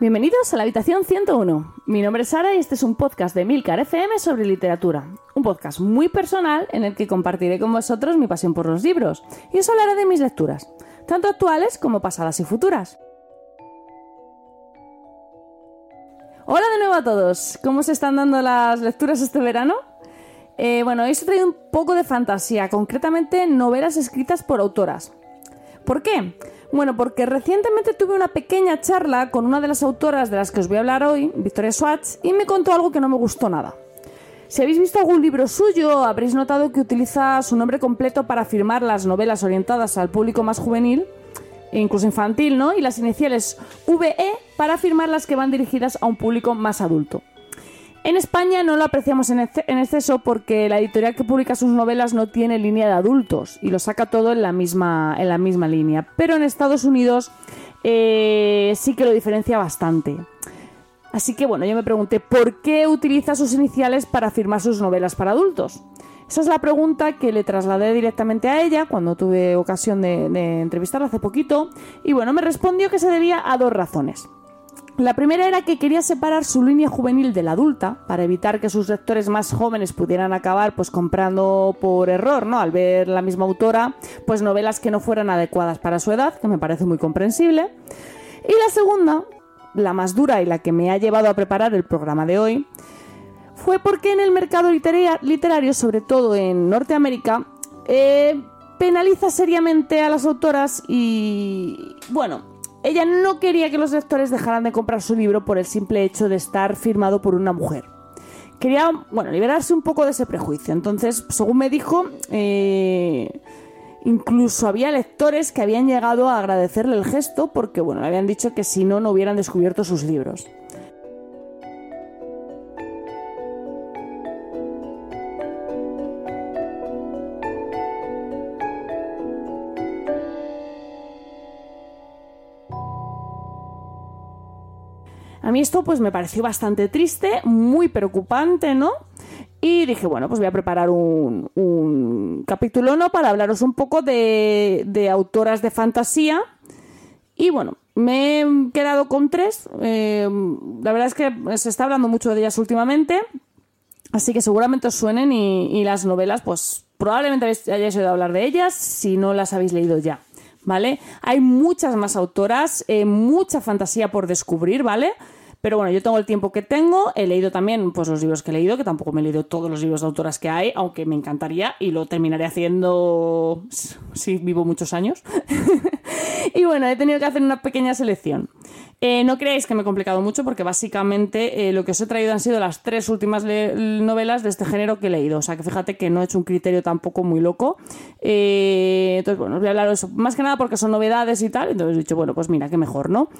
Bienvenidos a la habitación 101. Mi nombre es Sara y este es un podcast de Milcar FM sobre literatura. Un podcast muy personal en el que compartiré con vosotros mi pasión por los libros y os hablaré de mis lecturas, tanto actuales como pasadas y futuras. Hola de nuevo a todos. ¿Cómo se están dando las lecturas este verano? Eh, bueno, hoy os he traído un poco de fantasía, concretamente novelas escritas por autoras. ¿Por qué? Bueno, porque recientemente tuve una pequeña charla con una de las autoras de las que os voy a hablar hoy, Victoria Swatch, y me contó algo que no me gustó nada. Si habéis visto algún libro suyo, habréis notado que utiliza su nombre completo para firmar las novelas orientadas al público más juvenil, e incluso infantil, ¿no? Y las iniciales VE para firmar las que van dirigidas a un público más adulto. En España no lo apreciamos en exceso porque la editorial que publica sus novelas no tiene línea de adultos y lo saca todo en la misma, en la misma línea. Pero en Estados Unidos eh, sí que lo diferencia bastante. Así que bueno, yo me pregunté, ¿por qué utiliza sus iniciales para firmar sus novelas para adultos? Esa es la pregunta que le trasladé directamente a ella cuando tuve ocasión de, de entrevistarla hace poquito. Y bueno, me respondió que se debía a dos razones. La primera era que quería separar su línea juvenil de la adulta para evitar que sus lectores más jóvenes pudieran acabar pues comprando por error, ¿no? Al ver la misma autora, pues novelas que no fueran adecuadas para su edad, que me parece muy comprensible. Y la segunda, la más dura y la que me ha llevado a preparar el programa de hoy, fue porque en el mercado literario, sobre todo en Norteamérica, eh, penaliza seriamente a las autoras y, bueno, ella no quería que los lectores dejaran de comprar su libro por el simple hecho de estar firmado por una mujer. Quería, bueno, liberarse un poco de ese prejuicio. Entonces, según me dijo, eh, incluso había lectores que habían llegado a agradecerle el gesto porque, bueno, le habían dicho que si no, no hubieran descubierto sus libros. A mí esto pues me pareció bastante triste, muy preocupante, ¿no? Y dije, bueno, pues voy a preparar un, capítulo, ¿no? Para hablaros un poco de, autoras de fantasía. Y bueno, me he quedado con tres. Eh, la verdad es que se está hablando mucho de ellas últimamente. Así que seguramente os suenen y, las novelas, pues probablemente hayáis oído hablar de ellas si no las habéis leído ya. ¿Vale? Hay muchas más autoras, eh, mucha fantasía por descubrir, ¿vale? Pero bueno, yo tengo el tiempo que tengo, he leído también pues, los libros que he leído, que tampoco me he leído todos los libros de autoras que hay, aunque me encantaría y lo terminaré haciendo si vivo muchos años. y bueno, he tenido que hacer una pequeña selección. Eh, no creáis que me he complicado mucho porque básicamente eh, lo que os he traído han sido las tres últimas novelas de este género que he leído. O sea que fíjate que no he hecho un criterio tampoco muy loco. Eh, entonces, bueno, os voy a hablar de eso. Más que nada porque son novedades y tal. Entonces he dicho, bueno, pues mira, qué mejor, ¿no?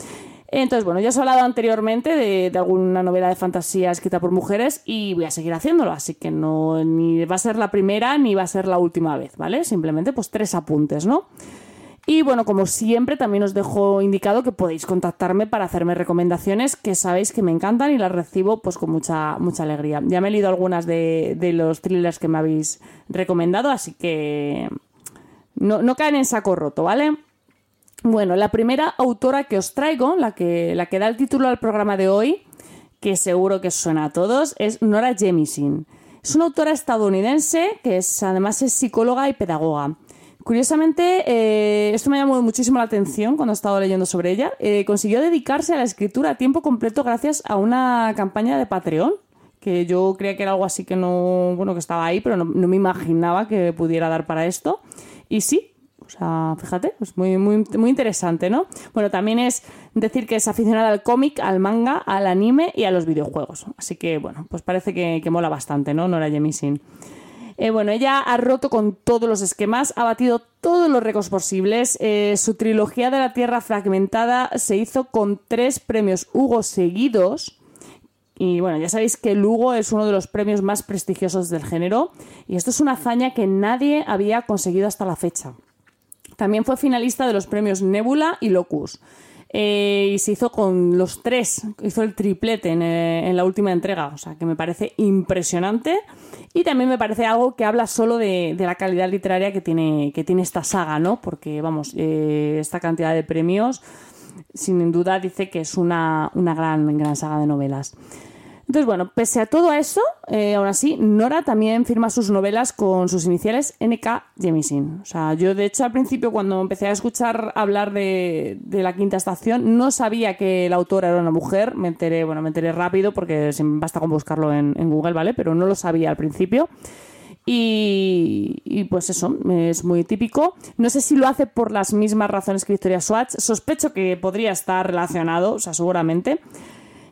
Entonces, bueno, ya os he hablado anteriormente de, alguna novela de fantasía escrita por mujeres y voy a seguir haciéndolo, así que no ni va a ser la primera ni va a ser la última vez, ¿vale? Simplemente pues tres apuntes, ¿no? Y bueno, como siempre, también os dejo indicado que podéis contactarme para hacerme recomendaciones que sabéis que me encantan y las recibo pues con mucha, mucha alegría. Ya me he leído algunas de, los thrillers que me habéis recomendado, así que no, no caen en saco roto, ¿vale? Bueno, la primera autora que os traigo, la que, da el título al programa de hoy, que seguro que suena a todos, es Nora Jemisin. Es una autora estadounidense que es, además es psicóloga y pedagoga. Curiosamente, eh, esto me llamó muchísimo la atención cuando he estado leyendo sobre ella. Eh, consiguió dedicarse a la escritura a tiempo completo gracias a una campaña de Patreon, que yo creía que era algo así que no, bueno, que estaba ahí, pero no me imaginaba que pudiera dar para esto. Y sí, o sea, fíjate, es muy, muy, muy interesante, ¿no? Bueno, también es decir que es aficionada al cómic, al manga, al anime y a los videojuegos. Así que, bueno, pues parece que, mola bastante, ¿no? Nora Jemisin. Eh, bueno, ella ha roto con todos los esquemas, ha batido todos los récords posibles. Eh, su trilogía de la Tierra Fragmentada se hizo con tres premios Hugo seguidos. Y bueno, ya sabéis que el Hugo es uno de los premios más prestigiosos del género. Y esto es una hazaña que nadie había conseguido hasta la fecha. También fue finalista de los premios Nebula y Locus. Eh, y se hizo con los tres, hizo el triplete eh, en, la última entrega, o sea que me parece impresionante y también me parece algo que habla solo de, la calidad literaria que tiene, que tiene esta saga, ¿no? Porque, vamos, eh, esta cantidad de premios sin duda dice que es una, una gran, gran saga de novelas. Entonces, bueno, pese a todo eso, eh, aún así, Nora también firma sus novelas con sus iniciales NK Jemisin. O sea, yo de hecho al principio cuando empecé a escuchar hablar de, la quinta estación, no sabía que la autora era una mujer. Me enteré, bueno, me enteré rápido porque basta con buscarlo en, Google, ¿vale? Pero no lo sabía al principio. Y, y, pues eso, es muy típico. No sé si lo hace por las mismas razones que Victoria Swatch. Sospecho que podría estar relacionado, o sea, seguramente.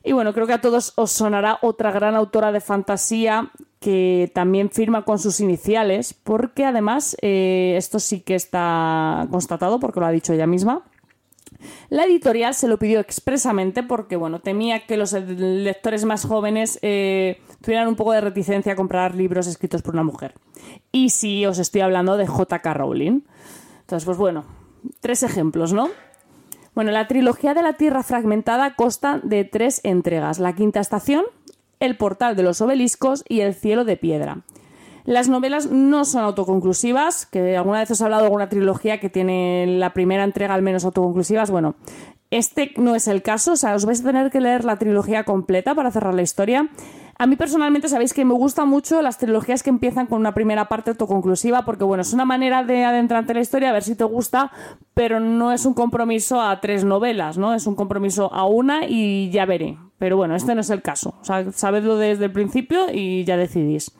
Y bueno, creo que a todos os sonará otra gran autora de fantasía que también firma con sus iniciales, porque además eh, esto sí que está constatado, porque lo ha dicho ella misma. La editorial se lo pidió expresamente porque, bueno, temía que los lectores más jóvenes eh, tuvieran un poco de reticencia a comprar libros escritos por una mujer. Y sí, os estoy hablando de J.K. Rowling. Entonces, pues bueno, tres ejemplos, ¿no? Bueno, la trilogía de la Tierra Fragmentada consta de tres entregas: La Quinta Estación, El Portal de los Obeliscos y El Cielo de Piedra. Las novelas no son autoconclusivas, que alguna vez os he hablado de alguna trilogía que tiene la primera entrega al menos autoconclusivas. Bueno, este no es el caso, o sea, os vais a tener que leer la trilogía completa para cerrar la historia. A mí personalmente sabéis que me gustan mucho las trilogías que empiezan con una primera parte autoconclusiva porque bueno, es una manera de adentrarte en la historia, a ver si te gusta, pero no es un compromiso a tres novelas, ¿no? Es un compromiso a una y ya veré. Pero bueno, este no es el caso. O sea, sabedlo desde el principio y ya decidís.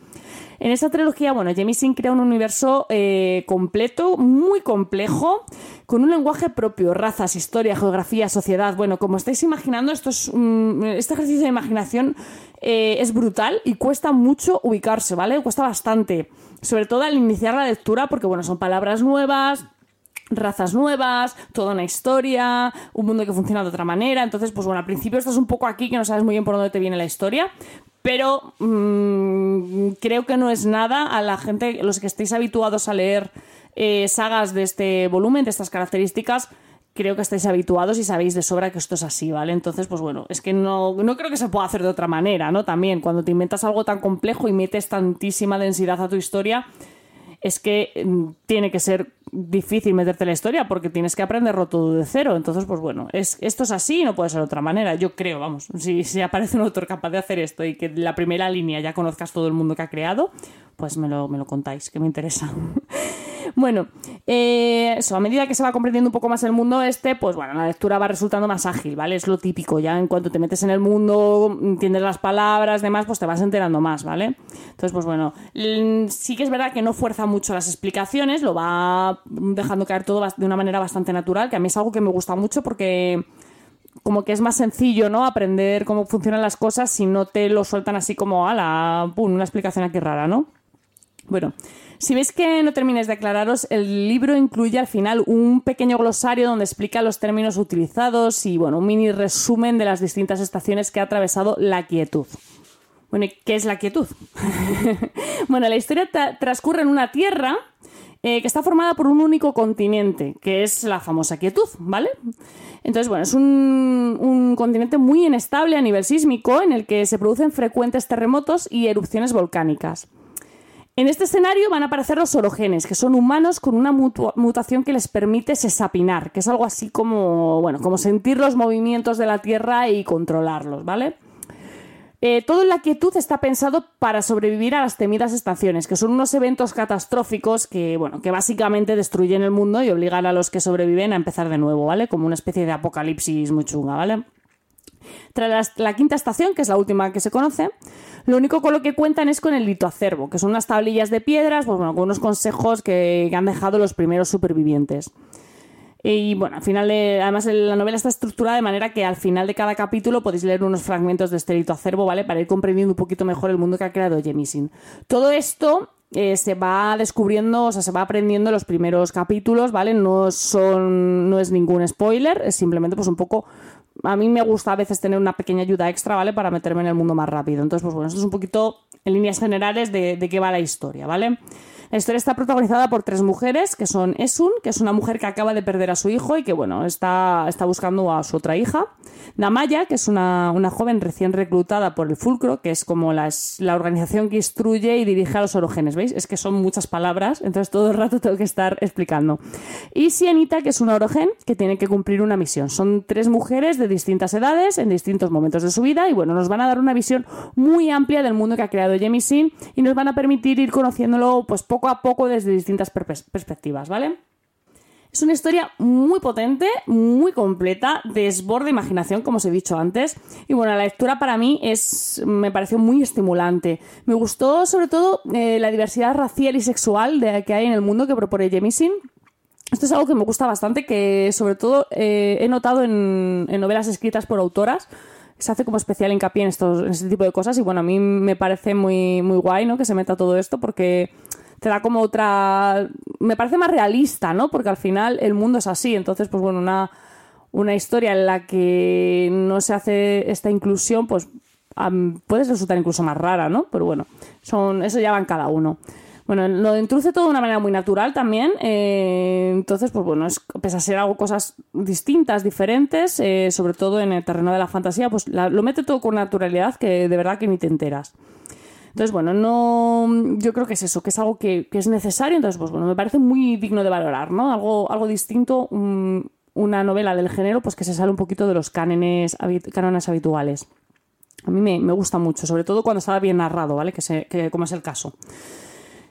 En esta trilogía, bueno, Jemisin crea un universo eh, completo, muy complejo, con un lenguaje propio, razas, historia, geografía, sociedad. Bueno, como estáis imaginando, esto es, este ejercicio de imaginación eh, es brutal y cuesta mucho ubicarse, ¿vale? Cuesta bastante. Sobre todo al iniciar la lectura, porque bueno, son palabras nuevas, razas nuevas, toda una historia, un mundo que funciona de otra manera. Entonces, pues bueno, al principio estás un poco aquí que no sabes muy bien por dónde te viene la historia, pero mm, creo que no es nada a la gente, los que estéis habituados a leer eh, sagas de este volumen, de estas características, creo que estáis habituados y sabéis de sobra que esto es así, ¿vale? Entonces, pues bueno, es que no, no creo que se pueda hacer de otra manera, ¿no? También, cuando te inventas algo tan complejo y metes tantísima densidad a tu historia, es que mm, tiene que ser difícil meterte en la historia porque tienes que aprenderlo todo de cero. Entonces, pues bueno, es, esto es así y no puede ser de otra manera. Yo creo, vamos, si, aparece un autor capaz de hacer esto y que la primera línea ya conozcas todo el mundo que ha creado, pues me lo, me lo contáis, que me interesa. bueno, eh, eso, a medida que se va comprendiendo un poco más el mundo este, pues bueno, la lectura va resultando más ágil, ¿vale? Es lo típico, ya en cuanto te metes en el mundo, entiendes las palabras, demás, pues te vas enterando más, ¿vale? Entonces, pues bueno, sí que es verdad que no fuerza mucho las explicaciones, lo va dejando caer todo de una manera bastante natural, que a mí es algo que me gusta mucho porque como que es más sencillo, ¿no? Aprender cómo funcionan las cosas si no te lo sueltan así como, a la, una explicación aquí rara, ¿no? Bueno, si veis que no termines de aclararos, el libro incluye al final un pequeño glosario donde explica los términos utilizados y bueno, un mini resumen de las distintas estaciones que ha atravesado la quietud. Bueno, ¿y qué es la quietud? bueno, la historia transcurre en una tierra eh, que está formada por un único continente, que es la famosa quietud, ¿vale? Entonces, bueno, es un, continente muy inestable a nivel sísmico en el que se producen frecuentes terremotos y erupciones volcánicas. En este escenario van a aparecer los orogenes, que son humanos con una mutación que les permite sesapinar, que es algo así como, bueno, como sentir los movimientos de la Tierra y controlarlos, ¿vale? Eh, todo en la quietud está pensado para sobrevivir a las temidas estaciones, que son unos eventos catastróficos que, bueno, que básicamente destruyen el mundo y obligan a los que sobreviven a empezar de nuevo, ¿vale? Como una especie de apocalipsis muy chunga, ¿vale? Tras la, quinta estación, que es la última que se conoce, lo único con lo que cuentan es con el litoacervo, que son unas tablillas de piedras, pues bueno, con unos consejos que, han dejado los primeros supervivientes. Y bueno, al final, además la novela está estructurada de manera que al final de cada capítulo podéis leer unos fragmentos de este litoacervo, ¿vale? Para ir comprendiendo un poquito mejor el mundo que ha creado Jemisin. Todo esto eh, se va descubriendo, o sea, se va aprendiendo en los primeros capítulos, ¿vale? No son, no es ningún spoiler, es simplemente pues un poco a mí me gusta a veces tener una pequeña ayuda extra, ¿vale? Para meterme en el mundo más rápido. Entonces, pues bueno, esto es un poquito en líneas generales de, qué va la historia, ¿vale? La historia está protagonizada por tres mujeres, que son Esun, que es una mujer que acaba de perder a su hijo y que, bueno, está, está buscando a su otra hija. Namaya, que es una, una joven recién reclutada por el Fulcro, que es como la, la organización que instruye y dirige a los orogenes, ¿veis? Es que son muchas palabras, entonces todo el rato tengo que estar explicando. Y Sienita, que es una orogen que tiene que cumplir una misión. Son tres mujeres de distintas edades, en distintos momentos de su vida, y bueno, nos van a dar una visión muy amplia del mundo que ha creado Jemisin y nos van a permitir ir conociéndolo pues poco a poco desde distintas perspectivas, ¿vale? Es una historia muy potente, muy completa, desborde imaginación, como os he dicho antes. Y bueno, la lectura para mí es, me pareció muy estimulante. Me gustó sobre todo eh, la diversidad racial y sexual de, que hay en el mundo que propone Jemisin. Esto es algo que me gusta bastante, que sobre todo eh, he notado en, novelas escritas por autoras se hace como especial hincapié en, estos, en este tipo de cosas y bueno, a mí me parece muy, muy guay, ¿no? Que se meta todo esto porque te da como otra... Me parece más realista, ¿no? Porque al final el mundo es así. Entonces, pues bueno, una, una historia en la que no se hace esta inclusión, pues puede resultar incluso más rara, ¿no? Pero bueno, son, eso ya va en cada uno. Bueno, lo introduce todo de una manera muy natural también. Eh, entonces, pues bueno, es, pese a ser algo cosas distintas, diferentes, eh, sobre todo en el terreno de la fantasía, pues lo mete todo con naturalidad que de verdad que ni te enteras. Entonces, bueno, no. Yo creo que es eso, que es algo que, es necesario. Entonces, pues bueno, me parece muy digno de valorar, ¿no? Algo, algo distinto, una novela del género, pues que se sale un poquito de los cánones, cánones habituales. A mí me, gusta mucho, sobre todo cuando está bien narrado, ¿vale? Que, que como es el caso.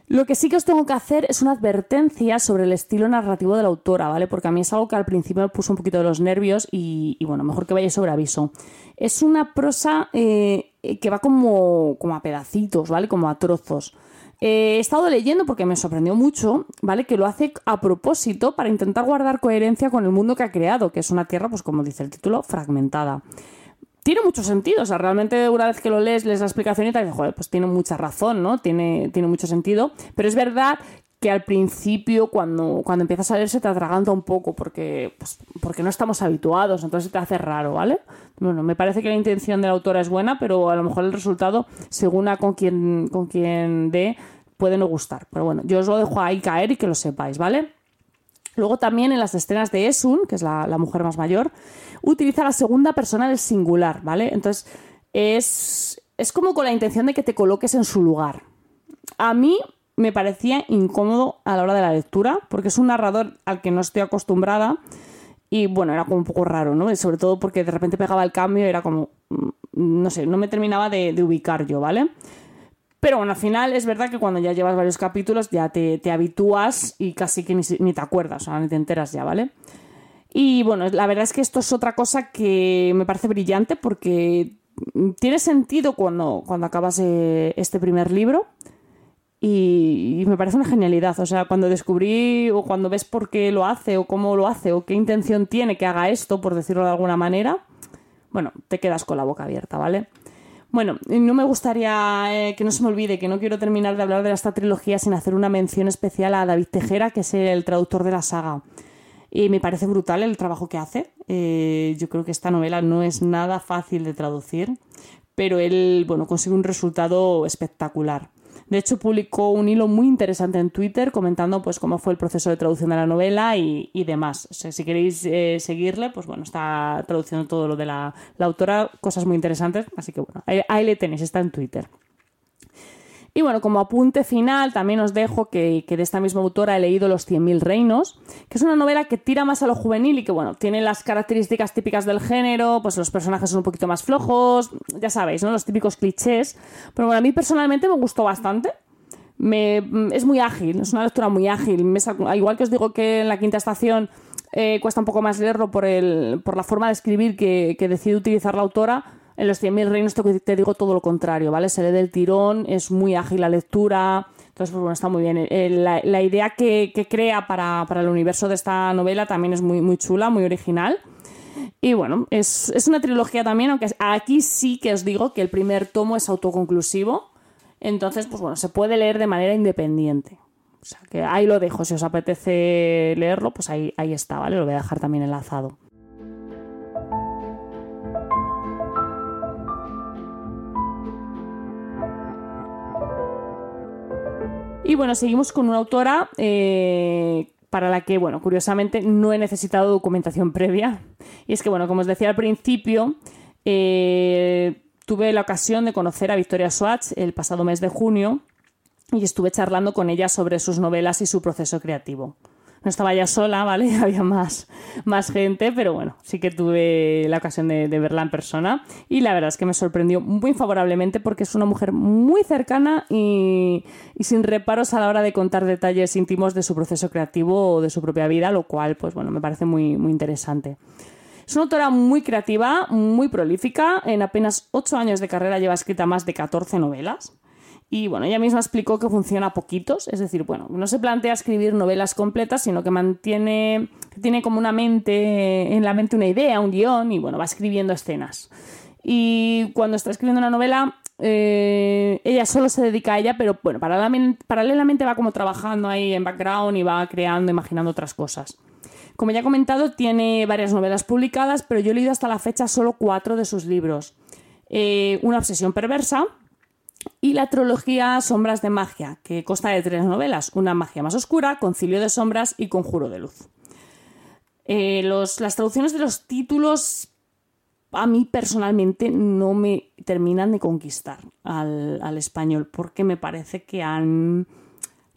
Lo que sí que os tengo que hacer es una advertencia sobre el estilo narrativo de la autora, ¿vale? Porque a mí es algo que al principio me puso un poquito de los nervios y, bueno, mejor que vaya sobre aviso. Es una prosa eh, que va como, como, a pedacitos, ¿vale? Como a trozos. Eh, he estado leyendo porque me sorprendió mucho, ¿vale? Que lo hace a propósito para intentar guardar coherencia con el mundo que ha creado, que es una tierra, pues como dice el título, fragmentada tiene mucho sentido. O sea, realmente una vez que lo lees, lees la explicación y te dices, joder, pues tiene mucha razón, ¿no? Tiene, tiene mucho sentido. Pero es verdad que al principio, cuando, cuando empiezas a leer, se te atraganta un poco porque, pues, porque no estamos habituados, entonces te hace raro, ¿vale? Bueno, me parece que la intención de la autora es buena, pero a lo mejor el resultado, según a con quien, con dé, puede no gustar. Pero bueno, yo os lo dejo ahí caer y que lo sepáis, ¿vale? Luego también en las escenas de Esun, que es la, mujer más mayor, utiliza la segunda persona del singular, ¿vale? Entonces es, es como con la intención de que te coloques en su lugar. A mí me parecía incómodo a la hora de la lectura, porque es un narrador al que no estoy acostumbrada y bueno, era como un poco raro, ¿no? Y sobre todo porque de repente pegaba el cambio y era como, mm, no sé, no me terminaba de, ubicar yo, ¿vale? Pero bueno, al final es verdad que cuando ya llevas varios capítulos ya te, habitúas y casi que ni, te acuerdas, o sea, ni te enteras ya, ¿vale? Y bueno, la verdad es que esto es otra cosa que me parece brillante porque tiene sentido cuando, cuando acabas eh, este primer libro y, me parece una genialidad. O sea, cuando descubrí o cuando ves por qué lo hace o cómo lo hace o qué intención tiene que haga esto, por decirlo de alguna manera, bueno, te quedas con la boca abierta, ¿vale? Bueno, no me gustaría eh, que no se me olvide que no quiero terminar de hablar de esta trilogía sin hacer una mención especial a David Tejera, que es el traductor de la saga. Y me parece brutal el trabajo que hace. Eh, yo creo que esta novela no es nada fácil de traducir, pero él, bueno, consigue un resultado espectacular. De hecho, publicó un hilo muy interesante en Twitter comentando pues cómo fue el proceso de traducción de la novela y, demás. si queréis eh, seguirle, pues bueno, está traduciendo todo lo de la, autora, cosas muy interesantes. Así que bueno, ahí le tenéis, está en Twitter. Y bueno, como apunte final, también os dejo que, de esta misma autora he leído Los 100.000 reinos, que es una novela que tira más a lo juvenil y que, bueno, tiene las características típicas del género, pues los personajes son un poquito más flojos, ya sabéis, ¿no? Los típicos clichés. Pero bueno, a mí personalmente me gustó bastante. Me, es muy ágil, es una lectura muy ágil. igual que os digo que en la quinta estación eh, cuesta un poco más leerlo por, el, por la forma de escribir que, que decide utilizar la autora en los 100.000 reinos te, digo todo lo contrario, ¿vale? Se lee del tirón, es muy ágil la lectura, entonces, pues bueno, está muy bien. Eh, la, idea que, crea para, el universo de esta novela también es muy, chula, muy original. Y bueno, es, una trilogía también, aunque aquí sí que os digo que el primer tomo es autoconclusivo. Entonces, pues bueno, se puede leer de manera independiente. O sea, que ahí lo dejo. Si os apetece leerlo, pues ahí está, ¿vale? Lo voy a dejar también enlazado. Y bueno, seguimos con una autora eh, para la que, bueno, curiosamente no he necesitado documentación previa. Y es que, bueno, como os decía al principio, eh, tuve la ocasión de conocer a Victoria Swatch el pasado mes de junio y estuve charlando con ella sobre sus novelas y su proceso creativo. No estaba ya sola, ¿vale? Había más, más gente, pero bueno, sí que tuve la ocasión de, verla en persona y la verdad es que me sorprendió muy favorablemente porque es una mujer muy cercana y, sin reparos a la hora de contar detalles íntimos de su proceso creativo o de su propia vida, lo cual, pues bueno, me parece muy, muy interesante. Es una autora muy creativa, muy prolífica. En apenas 8 años de carrera lleva escrita más de 14 novelas. Y bueno, ella misma explicó que funciona a poquitos, es decir, bueno, no se plantea escribir novelas completas, sino que mantiene, tiene como una mente, en la mente una idea, un guion, y bueno, va escribiendo escenas. Y cuando está escribiendo una novela, eh, ella solo se dedica a ella, pero bueno, paralelamente, va como trabajando ahí en background y va creando, imaginando otras cosas. Como ya he comentado, tiene varias novelas publicadas, pero yo he leído hasta la fecha solo cuatro de sus libros. Eh, una obsesión perversa, y la trilogía Sombras de Magia, que consta de tres novelas, una magia más oscura, Concilio de Sombras y Conjuro de Luz. Eh, las traducciones de los títulos a mí personalmente no me terminan de conquistar al español porque me parece que han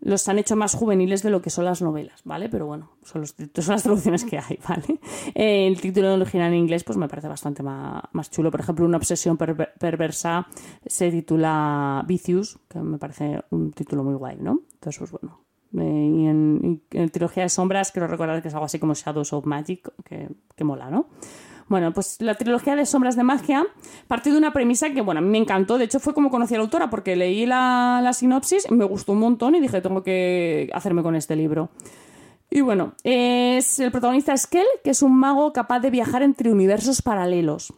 los han hecho más juveniles de lo que son las novelas, ¿vale? Pero bueno, son, los, son las traducciones que hay, ¿vale? Eh, el título original en inglés pues me parece bastante más, chulo. Por ejemplo, Una obsesión perversa se titula Vicious, que me parece un título muy guay, ¿no? Entonces, pues bueno. Eh, y, en, en, Trilogía de Sombras quiero recordar que es algo así como Shadows of Magic, que, que mola, ¿no? Bueno, pues la trilogía de Sombras de Magia partió de una premisa que, bueno, a mí me encantó. De hecho, fue como conocí a la autora, porque leí la, la sinopsis, me gustó un montón y dije, tengo que hacerme con este libro. Y bueno, es el protagonista es que es un mago capaz de viajar entre universos paralelos.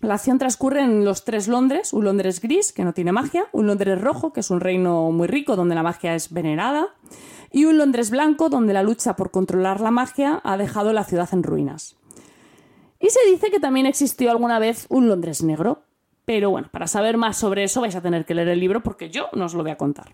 La acción transcurre en los tres Londres, un Londres gris, que no tiene magia, un Londres rojo, que es un reino muy rico donde la magia es venerada, y un Londres blanco, donde la lucha por controlar la magia ha dejado la ciudad en ruinas. Y se dice que también existió alguna vez un Londres negro. Pero bueno, para saber más sobre eso vais a tener que leer el libro porque yo no os lo voy a contar.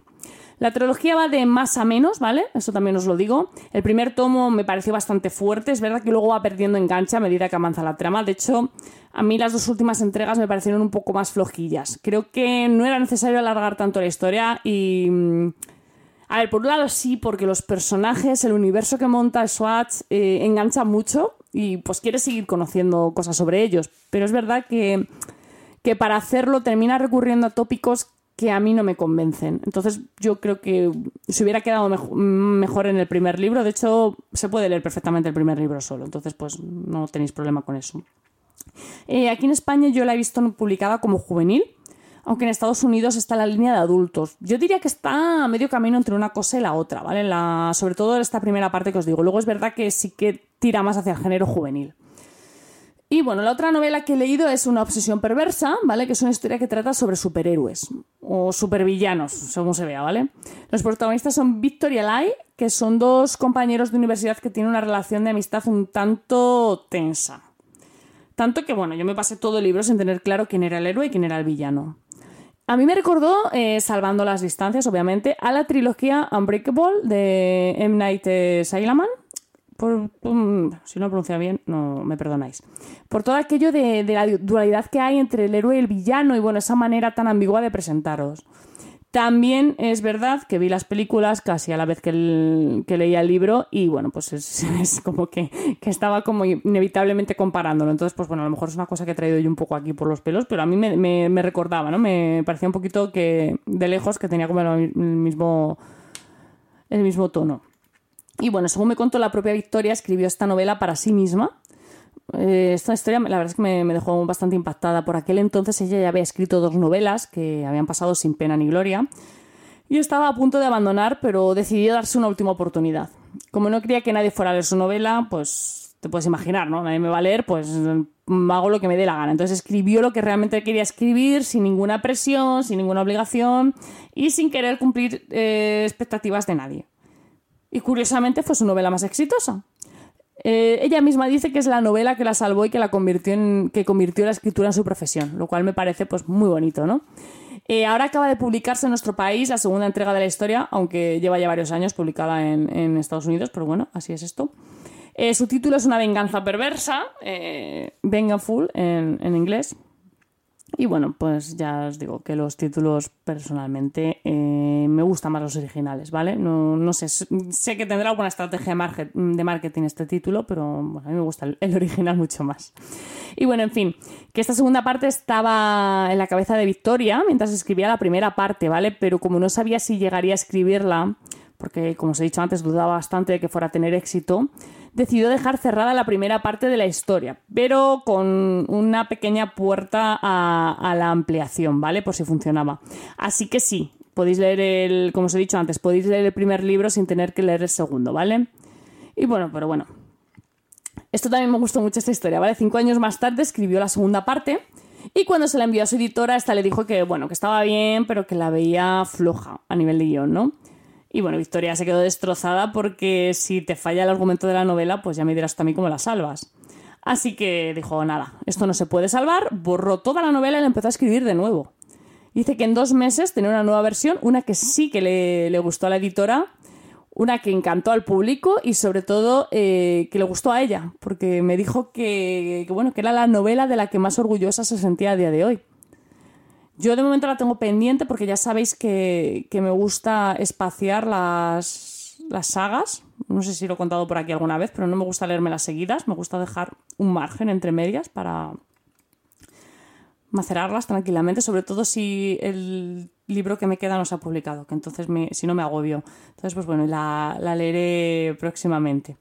La trilogía va de más a menos, ¿vale? Eso también os lo digo. El primer tomo me pareció bastante fuerte, es verdad que luego va perdiendo enganche a medida que avanza la trama. De hecho, a mí las dos últimas entregas me parecieron un poco más flojillas. Creo que no era necesario alargar tanto la historia y... Mm, a ver, por un lado sí, porque los personajes, el universo que monta Swatch eh, engancha mucho y pues quieres seguir conociendo cosas sobre ellos. Pero es verdad que, que para hacerlo termina recurriendo a tópicos que a mí no me convencen. Entonces yo creo que se hubiera quedado mejor en el primer libro. De hecho, se puede leer perfectamente el primer libro solo. Entonces, pues no tenéis problema con eso. Eh, aquí en España yo la he visto publicada como juvenil aunque en Estados Unidos está la línea de adultos. Yo diría que está a medio camino entre una cosa y la otra, ¿vale? La, sobre todo esta primera parte que os digo. Luego es verdad que sí que tira más hacia el género juvenil. Y bueno, la otra novela que he leído es Una obsesión perversa, ¿vale? Que es una historia que trata sobre superhéroes o supervillanos, según se vea, ¿vale? Los protagonistas son Victor y Eli, que son dos compañeros de universidad que tienen una relación de amistad un tanto tensa. Tanto que, bueno, yo me pasé todo el libro sin tener claro quién era el héroe y quién era el villano. A mí me recordó, eh, salvando las distancias, obviamente, a la trilogía Unbreakable de M. Night Shyamalan. Por, si no pronuncia bien, no me perdonáis. Por todo aquello de, la dualidad que hay entre el héroe y el villano y bueno, esa manera tan ambigua de presentaros. También es verdad que vi las películas casi a la vez que, leía el libro y bueno, pues es, como que, estaba como inevitablemente comparándolo. Entonces, pues bueno, a lo mejor es una cosa que he traído yo un poco aquí por los pelos, pero a mí me, recordaba, ¿no? Me parecía un poquito que de lejos que tenía como el mismo, el mismo tono. Y bueno, según me contó la propia Victoria, escribió esta novela para sí misma eh, esta historia, la verdad es que me, dejó bastante impactada. Por aquel entonces ella ya había escrito dos novelas que habían pasado sin pena ni gloria y estaba a punto de abandonar, pero decidió darse una última oportunidad. Como no quería que nadie fuera a leer su novela, pues te puedes imaginar, ¿no? Nadie me va a leer, pues mm, hago lo que me dé la gana. Entonces escribió lo que realmente quería escribir, sin ninguna presión, sin ninguna obligación y sin querer cumplir eh, expectativas de nadie. Y curiosamente fue su novela más exitosa. Eh, ella misma dice que es la novela que la salvó y que la convirtió en, que convirtió la escritura en su profesión, lo cual me parece pues muy bonito, ¿no? Eh, ahora acaba de publicarse en nuestro país la segunda entrega de la historia, aunque lleva ya varios años publicada en, Estados Unidos, pero bueno, así es esto. Eh, su título es Una venganza perversa, Vengeful en, en inglés. Y bueno, pues ya os digo que los títulos personalmente eh, me gustan más los originales, ¿vale? No, no sé, sé que tendrá alguna estrategia de marketing este título, pero bueno, a mí me gusta el, original mucho más. Y bueno, en fin, que esta segunda parte estaba en la cabeza de Victoria mientras escribía la primera parte, ¿vale? Pero como no sabía si llegaría a escribirla, porque como os he dicho antes, dudaba bastante de que fuera a tener éxito, decidió dejar cerrada la primera parte de la historia, pero con una pequeña puerta a, la ampliación, ¿vale? Por si funcionaba. Así que sí, podéis leer el, como os he dicho antes, podéis leer el primer libro sin tener que leer el segundo, ¿vale? Y bueno, pero bueno. Esto también me gustó mucho esta historia, ¿vale? Cinco años más tarde escribió la segunda parte y cuando se la envió a su editora, esta le dijo que, bueno, que estaba bien, pero que la veía floja a nivel de guion, ¿no? Y bueno, Victoria se quedó destrozada porque si te falla el argumento de la novela, pues ya me dirás también cómo la salvas. Así que dijo, nada, esto no se puede salvar, borró toda la novela y la empezó a escribir de nuevo. Dice que en dos meses tenía una nueva versión, una que sí que le, gustó a la editora, una que encantó al público y sobre todo eh, que le gustó a ella, porque me dijo que, bueno, que era la novela de la que más orgullosa se sentía a día de hoy. Yo de momento la tengo pendiente porque ya sabéis que, me gusta espaciar las, las sagas. No sé si lo he contado por aquí alguna vez, pero no me gusta leerme las seguidas. Me gusta dejar un margen entre medias para macerarlas tranquilamente, sobre todo si el libro que me queda no se ha publicado, que entonces si no me agobio. Entonces, pues bueno, la, la leeré próximamente.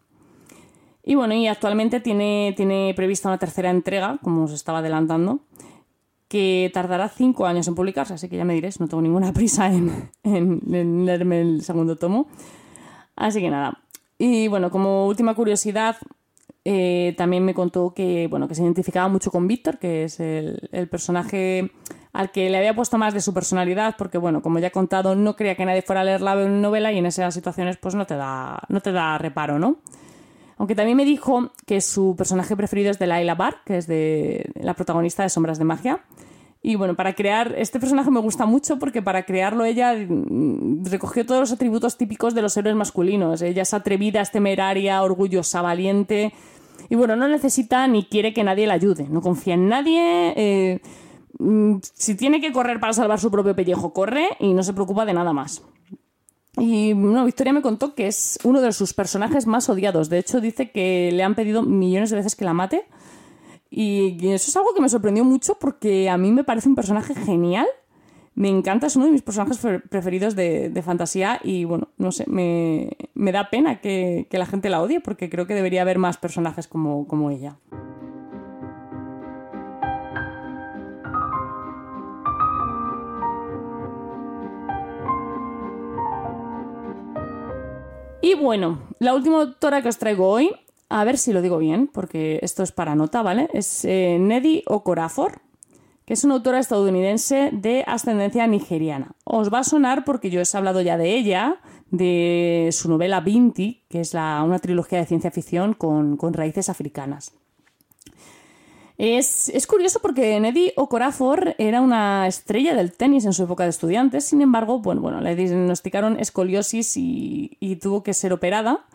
Y bueno, y actualmente tiene, tiene prevista una tercera entrega, como os estaba adelantando, que tardará cinco años en publicarse, así que ya me diréis, no tengo ninguna prisa en, leerme el segundo tomo. Así que nada. Y bueno, como última curiosidad, eh, también me contó que, bueno, que se identificaba mucho con Víctor, que es el, personaje al que le había puesto más de su personalidad, porque bueno, como ya he contado, no quería que nadie fuera a leer la novela y en esas situaciones pues no te da, no te da reparo, ¿no? Aunque también me dijo que su personaje preferido es de Laila Bar, que es de la protagonista de Sombras de Magia. Y bueno, para crear este personaje me gusta mucho porque para crearlo ella mm, recogió todos los atributos típicos de los héroes masculinos. Ella es atrevida, es temeraria, orgullosa, valiente. Y bueno, no necesita ni quiere que nadie la ayude. No confía en nadie. Eh, mm, si tiene que correr para salvar su propio pellejo, corre y no se preocupa de nada más. Y bueno, Victoria me contó que es uno de sus personajes más odiados. De hecho, dice que le han pedido millones de veces que la mate. Y eso es algo que me sorprendió mucho porque a mí me parece un personaje genial. Me encanta, es uno de mis personajes preferidos de, fantasía y bueno, no sé, me, da pena que, la gente la odie porque creo que debería haber más personajes como, como ella. Y bueno, la última autora que os traigo hoy, a ver si lo digo bien, porque esto es para nota, ¿vale? Es eh, Neddy Okorafor, que es una autora estadounidense de ascendencia nigeriana. Os va a sonar porque yo os he hablado ya de ella, de su novela Binti, que es una trilogía de ciencia ficción con raíces africanas. Es, curioso porque Neddy Okorafor era una estrella del tenis en su época de estudiantes, sin embargo, bueno, bueno le diagnosticaron escoliosis y, tuvo que ser operada.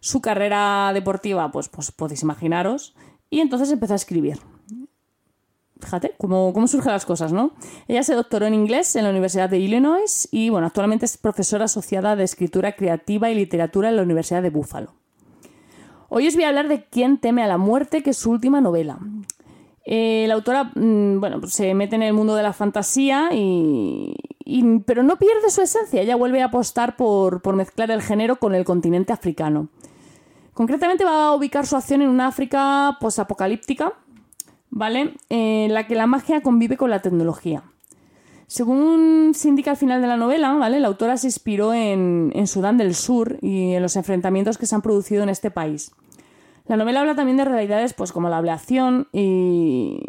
Su carrera deportiva, pues, pues podéis imaginaros, y entonces empezó a escribir. Fíjate cómo, cómo surgen las cosas, ¿no? Ella se doctoró en inglés en la Universidad de Illinois y, bueno, actualmente es profesora asociada de escritura creativa y literatura en la Universidad de Buffalo. Hoy os voy a hablar de Quién teme a la muerte, que es su última novela. Eh, la autora, mm, bueno, pues se mete en el mundo de la fantasía y, pero no pierde su esencia. Ella vuelve a apostar por, mezclar el género con el continente africano. Concretamente va a ubicar su acción en una África posapocalíptica, ¿vale? En la que la magia convive con la tecnología. Según se indica al final de la novela, ¿vale? La autora se inspiró en Sudán del Sur y en los enfrentamientos que se han producido en este país. La novela habla también de realidades pues como la ablación y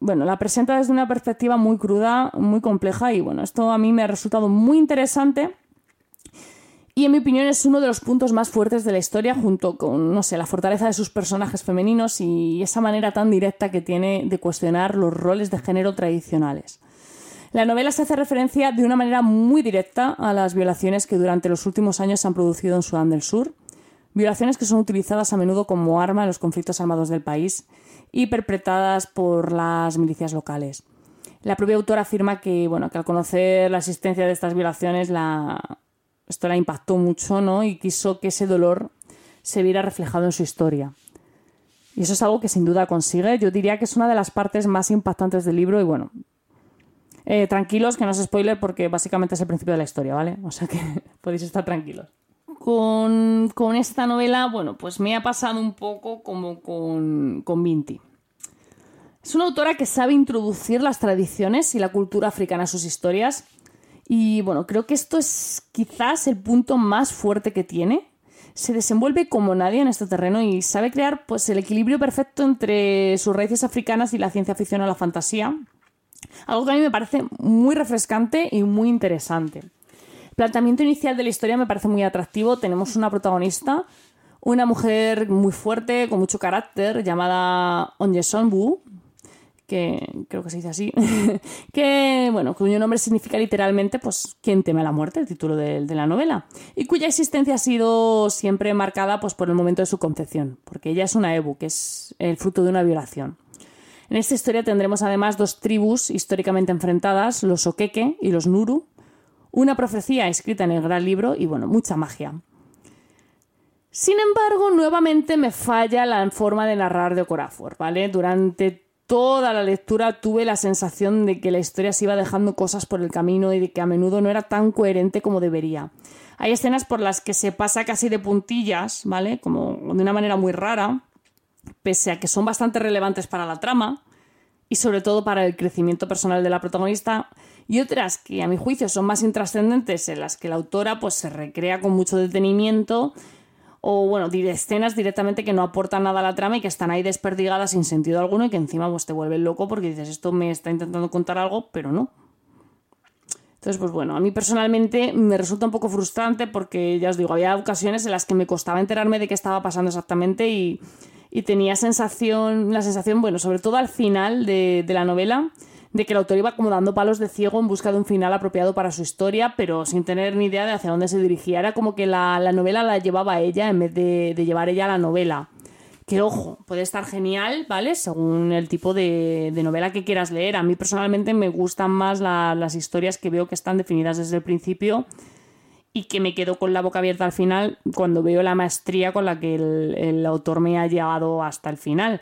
bueno, la presenta desde una perspectiva muy cruda, muy compleja y bueno, esto a mí me ha resultado muy interesante y en mi opinión es uno de los puntos más fuertes de la historia junto con, no sé, la fortaleza de sus personajes femeninos y esa manera tan directa que tiene de cuestionar los roles de género tradicionales. La novela se hace referencia de una manera muy directa a las violaciones que durante los últimos años se han producido en Sudán del Sur, violaciones que son utilizadas a menudo como arma en los conflictos armados del país y perpetradas por las milicias locales. La propia autora afirma que, bueno, que al conocer la existencia de estas violaciones, la... esto la impactó mucho, ¿no? Y quiso que ese dolor se viera reflejado en su historia. Y eso es algo que sin duda consigue. Yo diría que es una de las partes más impactantes del libro y bueno, eh, tranquilos, que no es spoiler porque básicamente es el principio de la historia, ¿vale? O sea que podéis estar tranquilos. Con, esta novela, bueno, pues me ha pasado un poco como con, con Vinti. Es una autora que sabe introducir las tradiciones y la cultura africana a sus historias. Y bueno, creo que esto es quizás el punto más fuerte que tiene se desenvuelve como nadie en este terreno y sabe crear pues, el equilibrio perfecto entre sus raíces africanas y la ciencia ficción o la fantasía. Algo que a mí me parece muy refrescante y muy interesante. Planteamiento inicial de la historia me parece muy atractivo. Tenemos una protagonista, una mujer muy fuerte, con mucho carácter, llamada Onye Sonbu, que creo que se dice así, que, bueno, cuyo nombre significa literalmente, pues, quien teme a la muerte, el título de, la novela, y cuya existencia ha sido siempre marcada, pues, por el momento de su concepción, porque ella es una Ebu, que es el fruto de una violación. En esta historia tendremos además dos tribus históricamente enfrentadas, los Okeke y los Nuru, una profecía escrita en el gran libro y, bueno, mucha magia. Sin embargo, nuevamente me falla la forma de narrar de Okorafor, ¿vale? Durante toda la lectura tuve la sensación de que la historia se iba dejando cosas por el camino y de que a menudo no era tan coherente como debería. Hay escenas por las que se pasa casi de puntillas, ¿vale? Como de una manera muy rara, pese a que son bastante relevantes para la trama y sobre todo para el crecimiento personal de la protagonista, y otras que a mi juicio son más intrascendentes en las que la autora pues se recrea con mucho detenimiento o bueno, escenas directamente que no aportan nada a la trama y que están ahí desperdigadas sin sentido alguno y que encima pues, te vuelven loco porque dices, esto me está intentando contar algo, pero no. Entonces, pues bueno, a mí personalmente me resulta un poco frustrante porque, ya os digo, había ocasiones en las que me costaba enterarme de qué estaba pasando exactamente y, tenía sensación, la sensación, bueno, sobre todo al final de, de la novela, de que el autor iba como dando palos de ciego en busca de un final apropiado para su historia, pero sin tener ni idea de hacia dónde se dirigía. Era como que la, novela la llevaba ella en vez de, llevar ella la novela. Que ojo, puede estar genial, ¿vale? Según el tipo de, novela que quieras leer. A mí personalmente me gustan más las historias que veo que están definidas desde el principio y que me quedo con la boca abierta al final cuando veo la maestría con la que el autor me ha llevado hasta el final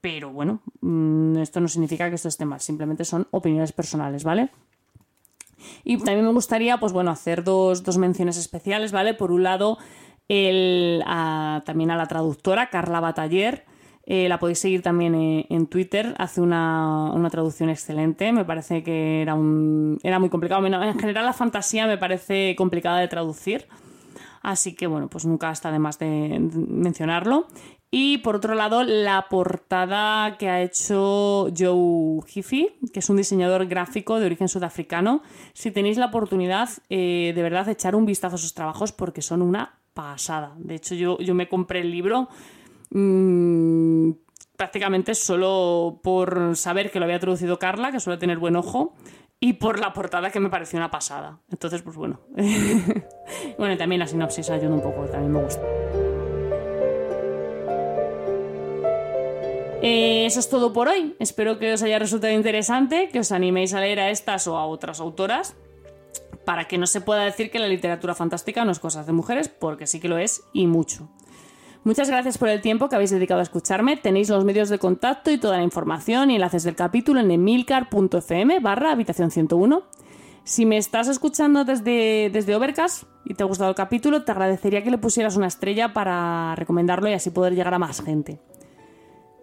pero bueno, mm, esto no significa que esto esté mal, simplemente son opiniones personales, ¿vale? Y también me gustaría, pues bueno, hacer dos, menciones especiales, ¿vale? Por un lado, el, también a la traductora, Carla Bataller. Eh, la podéis seguir también eh, en Twitter, hace una, traducción excelente, me parece que era, un, era muy complicado. En general la fantasía me parece complicada de traducir, así que bueno, pues nunca está de más de mencionarlo. Y por otro lado, la portada que ha hecho Joe Hiffy, que es un diseñador gráfico de origen sudafricano. Si tenéis la oportunidad, eh, de verdad, echar un vistazo a sus trabajos porque son una pasada. De hecho, yo, yo me compré el libro mmm, prácticamente solo por saber que lo había traducido Carla, que suele tener buen ojo, y por la portada que me pareció una pasada. Entonces, pues bueno. bueno, también la sinopsis ayuda un poco, también me gusta. Eh, eso es todo por hoy. Espero que os haya resultado interesante, que os animéis a leer a estas o a otras autoras, para que no se pueda decir que la literatura fantástica no es cosa de mujeres, porque sí que lo es y mucho. Muchas gracias por el tiempo que habéis dedicado a escucharme. Tenéis los medios de contacto y toda la información y enlaces del capítulo en emilcar.fm barra habitación 101. Si me estás escuchando desde, desde Overcast y te ha gustado el capítulo, te agradecería que le pusieras una estrella para recomendarlo y así poder llegar a más gente.